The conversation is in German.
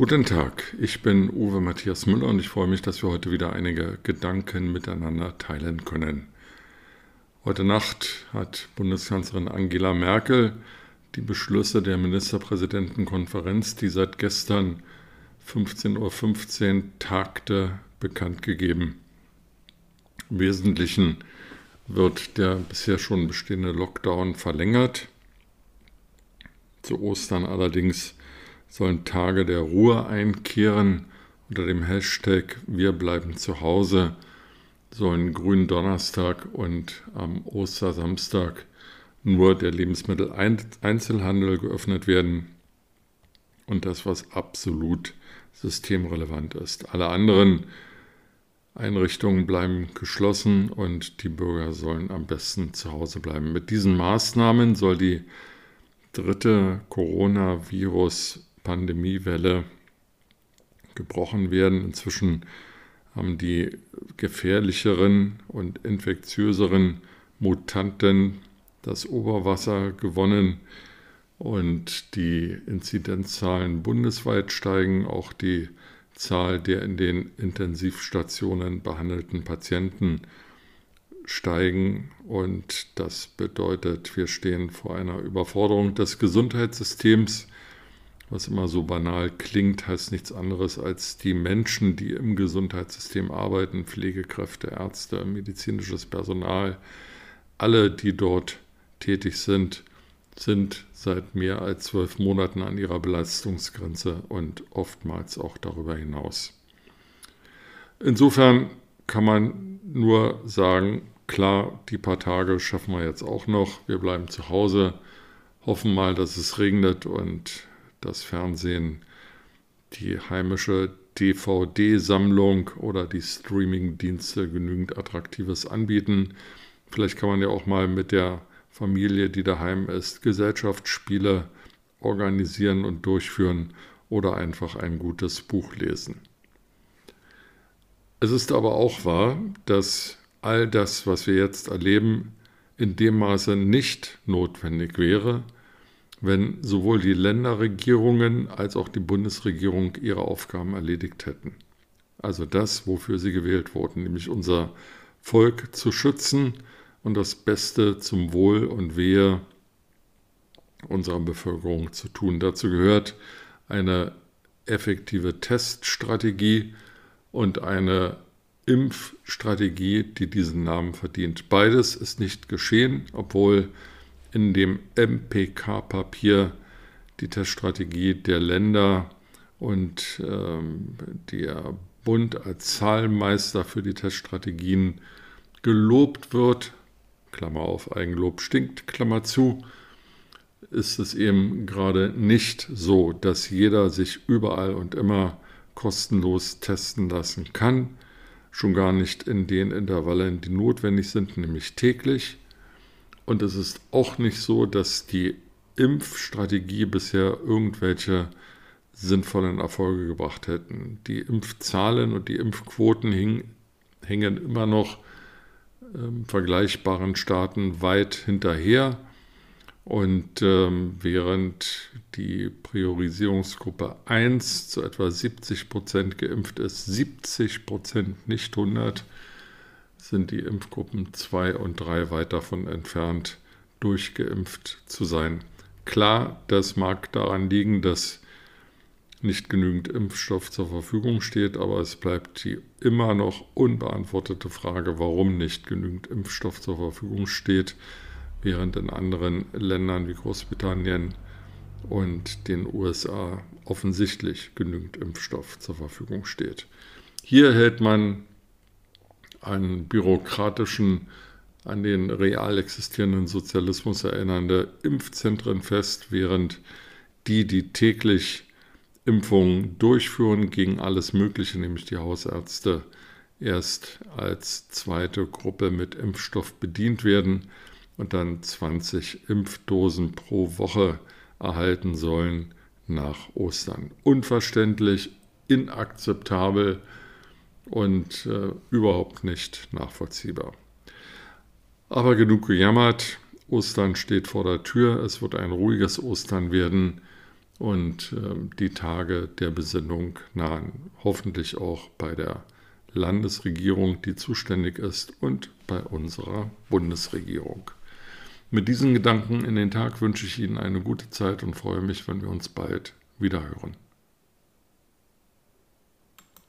Guten Tag, ich bin Uwe Matthias Müller und ich freue mich, dass wir heute wieder einige Gedanken miteinander teilen können. Heute Nacht hat Bundeskanzlerin Angela Merkel die Beschlüsse der Ministerpräsidentenkonferenz, die seit gestern 15.15 Uhr tagte, bekannt gegeben. Im Wesentlichen wird der bisher schon bestehende Lockdown verlängert. Zu Ostern allerdings sollen Tage der Ruhe einkehren. Unter dem Hashtag Wir bleiben zu Hause sollen Gründonnerstag und am Ostersamstag nur der Lebensmitteleinzelhandel geöffnet werden und das, was absolut systemrelevant ist. Alle anderen Einrichtungen bleiben geschlossen und die Bürger sollen am besten zu Hause bleiben. Mit diesen Maßnahmen soll die dritte Coronavirus Pandemiewelle gebrochen werden. Inzwischen haben die gefährlicheren und infektiöseren Mutanten das Oberwasser gewonnen und die Inzidenzzahlen bundesweit steigen. Auch die Zahl der in den Intensivstationen behandelten Patienten steigen und das bedeutet, wir stehen vor einer Überforderung des Gesundheitssystems was immer so banal klingt, heißt nichts anderes als die Menschen, die im Gesundheitssystem arbeiten, Pflegekräfte, Ärzte, medizinisches Personal, alle, die dort tätig sind, sind seit mehr als zwölf Monaten an ihrer Belastungsgrenze und oftmals auch darüber hinaus. Insofern kann man nur sagen, klar, die paar Tage schaffen wir jetzt auch noch. Wir bleiben zu Hause, hoffen mal, dass es regnet und das Fernsehen, die heimische DVD-Sammlung oder die Streaming-Dienste genügend Attraktives anbieten. Vielleicht kann man ja auch mal mit der Familie, die daheim ist, Gesellschaftsspiele organisieren und durchführen oder einfach ein gutes Buch lesen. Es ist aber auch wahr, dass all das, was wir jetzt erleben, in dem Maße nicht notwendig wäre, wenn sowohl die Länderregierungen als auch die Bundesregierung ihre Aufgaben erledigt hätten. Also das, wofür sie gewählt wurden, nämlich unser Volk zu schützen und das Beste zum Wohl und Wehe unserer Bevölkerung zu tun. Dazu gehört eine effektive Teststrategie und eine Impfstrategie, die diesen Namen verdient. Beides ist nicht geschehen, obwohl in dem MPK-Papier die Teststrategie der Länder und ähm, der Bund als Zahlmeister für die Teststrategien gelobt wird, Klammer auf, Eigenlob stinkt, Klammer zu, ist es eben gerade nicht so, dass jeder sich überall und immer kostenlos testen lassen kann, schon gar nicht in den Intervallen, die notwendig sind, nämlich täglich. Und es ist auch nicht so, dass die Impfstrategie bisher irgendwelche sinnvollen Erfolge gebracht hätten. Die Impfzahlen und die Impfquoten hing, hängen immer noch ähm, vergleichbaren Staaten weit hinterher. Und ähm, während die Priorisierungsgruppe 1 zu etwa 70 Prozent geimpft ist, 70 Prozent, nicht 100, sind die Impfgruppen 2 und 3 weit davon entfernt, durchgeimpft zu sein. Klar, das mag daran liegen, dass nicht genügend Impfstoff zur Verfügung steht, aber es bleibt die immer noch unbeantwortete Frage, warum nicht genügend Impfstoff zur Verfügung steht, während in anderen Ländern wie Großbritannien und den USA offensichtlich genügend Impfstoff zur Verfügung steht. Hier hält man einen bürokratischen, an den real existierenden Sozialismus erinnernde Impfzentren fest, während die, die täglich Impfungen durchführen gegen alles Mögliche, nämlich die Hausärzte, erst als zweite Gruppe mit Impfstoff bedient werden und dann 20 Impfdosen pro Woche erhalten sollen nach Ostern. Unverständlich, inakzeptabel und äh, überhaupt nicht nachvollziehbar. Aber genug gejammert. Ostern steht vor der Tür. Es wird ein ruhiges Ostern werden und äh, die Tage der Besinnung nahen. Hoffentlich auch bei der Landesregierung, die zuständig ist, und bei unserer Bundesregierung. Mit diesen Gedanken in den Tag wünsche ich Ihnen eine gute Zeit und freue mich, wenn wir uns bald wiederhören.